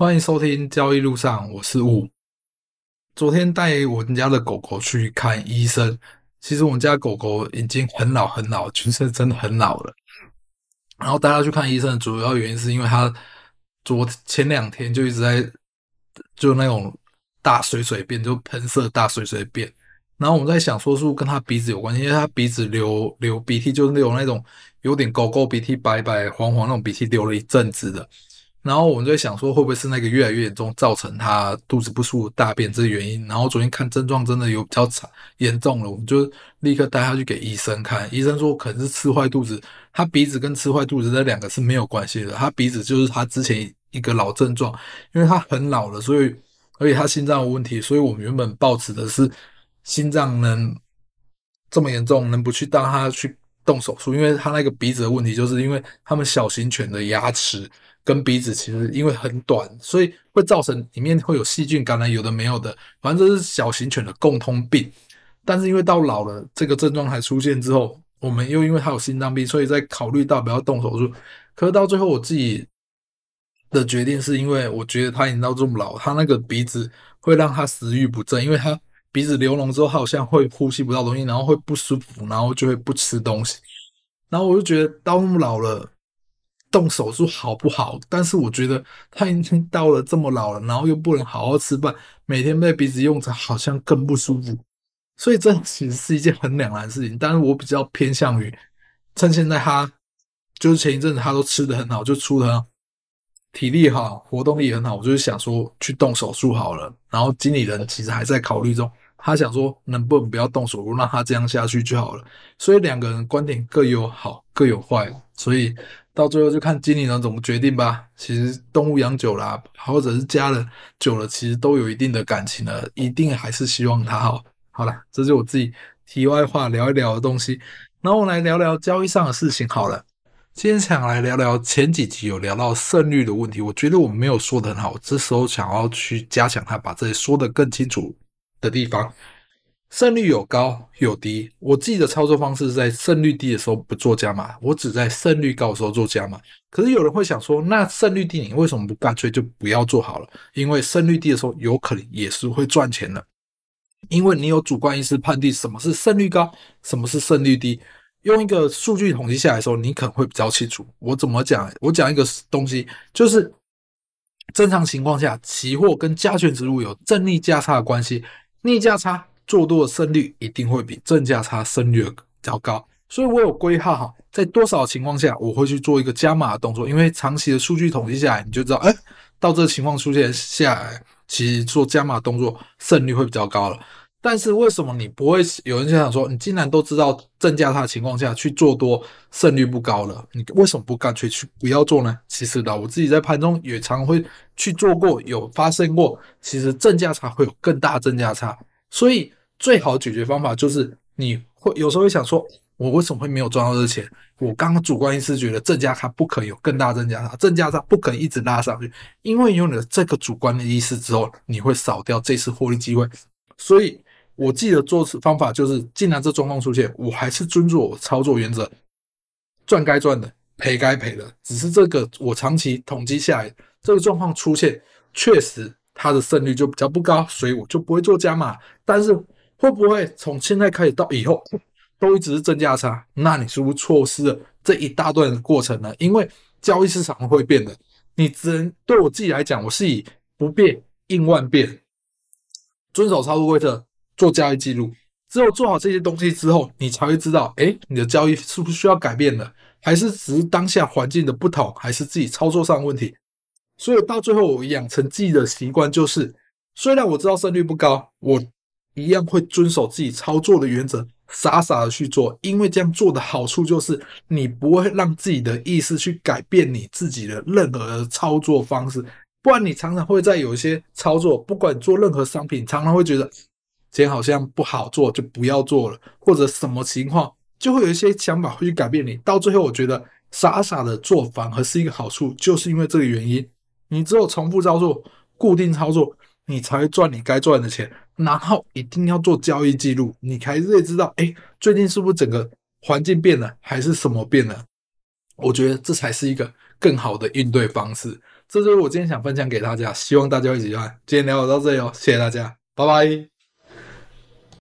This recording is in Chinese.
欢迎收听交易路上，我是雾。昨天带我们家的狗狗去看医生，其实我们家狗狗已经很老很老，就是真的很老了。然后带它去看医生的主要原因是因为它昨前两天就一直在就那种大水水便，就喷射大水水便。然后我们在想说是不是跟它鼻子有关系，因为它鼻子流流鼻涕，就是那种那种有点狗狗鼻涕，白白黄黄那种鼻涕，流了一阵子的。然后我们就在想说，会不会是那个越来越严重，造成他肚子不舒服、大便这原因？然后昨天看症状真的有比较惨严重了，我们就立刻带他去给医生看。医生说可能是吃坏肚子，他鼻子跟吃坏肚子这两个是没有关系的，他鼻子就是他之前一个老症状，因为他很老了，所以而且他心脏有问题，所以我们原本抱持的是。心脏能这么严重，能不去当他去动手术？因为他那个鼻子的问题，就是因为他们小型犬的牙齿跟鼻子其实因为很短，所以会造成里面会有细菌感染，有的没有的，反正这是小型犬的共通病。但是因为到老了，这个症状还出现之后，我们又因为它有心脏病，所以在考虑到不要动手术。可是到最后，我自己的决定是因为我觉得他已经到这么老，他那个鼻子会让他食欲不振，因为他。鼻子流脓之后，它好像会呼吸不到东西，然后会不舒服，然后就会不吃东西。然后我就觉得到那么老了，动手术好不好？但是我觉得他已经到了这么老了，然后又不能好好吃饭，每天被鼻子用着，好像更不舒服。所以这其实是一件很两难的事情。但是我比较偏向于趁现在他就是前一阵子他都吃得很好，就出得很好。体力好，活动力很好，我就是想说去动手术好了。然后经理人其实还在考虑中，他想说能不能不要动手术，让他这样下去就好了。所以两个人观点各有好，各有坏，所以到最后就看经理人怎么决定吧。其实动物养久了，或者是家人久了，其实都有一定的感情了，一定还是希望它好。好了，这是我自己题外话聊一聊的东西。然后我来聊聊交易上的事情好了。今天想来聊聊前几集有聊到胜率的问题，我觉得我们没有说的很好，这时候想要去加强它，把这里说的更清楚的地方。胜率有高有低，我自己的操作方式是在胜率低的时候不做加码，我只在胜率高的时候做加码。可是有人会想说，那胜率低你为什么不干脆就不要做好了？因为胜率低的时候有可能也是会赚钱的，因为你有主观意识判定什么是胜率高，什么是胜率低。用一个数据统计下来的时候，你可能会比较清楚。我怎么讲？我讲一个东西，就是正常情况下，期货跟加权指数有正逆价差的关系，逆价差做多的胜率一定会比正价差胜率比较高。所以我有规划哈，在多少情况下我会去做一个加码的动作，因为长期的数据统计下来，你就知道，哎，到这个情况出现下来，其实做加码动作胜率会比较高了。但是为什么你不会？有人就想说，你既然都知道正价差的情况下去做多胜率不高了，你为什么不干脆去不要做呢？其实呢，我自己在盘中也常会去做过，有发生过。其实正价差会有更大正价差，所以最好的解决方法就是你会有时候会想说，我为什么会没有赚到这钱？我刚刚主观意识觉得正价差不可以有更大正价差，正价差不可以一直拉上去，因为有了这个主观的意识之后，你会少掉这次获利机会，所以。我记得做事方法就是，既然这状况出现，我还是遵守我操作原则，赚该赚的，赔该赔的。只是这个我长期统计下来，这个状况出现，确实它的胜率就比较不高，所以我就不会做加码。但是会不会从现在开始到以后都一直是正价差？那你是不是错失了这一大段的过程呢？因为交易市场会变的，你只能对我自己来讲，我是以不变应万变，遵守操作规则。做交易记录，只有做好这些东西之后，你才会知道，诶，你的交易是不是需要改变了，还是只是当下环境的不同，还是自己操作上的问题。所以到最后，我养成自己的习惯就是，虽然我知道胜率不高，我一样会遵守自己操作的原则，傻傻的去做，因为这样做的好处就是，你不会让自己的意识去改变你自己的任何的操作方式，不然你常常会在有一些操作，不管做任何商品，常常会觉得。今天好像不好做，就不要做了，或者什么情况，就会有一些想法会去改变你。到最后，我觉得傻傻的做反而是一个好处，就是因为这个原因。你只有重复操作、固定操作，你才会赚你该赚的钱。然后一定要做交易记录，你才会知道，哎，最近是不是整个环境变了，还是什么变了？我觉得这才是一个更好的应对方式。这就是我今天想分享给大家，希望大家一起看。今天聊到这里哦，谢谢大家，拜拜。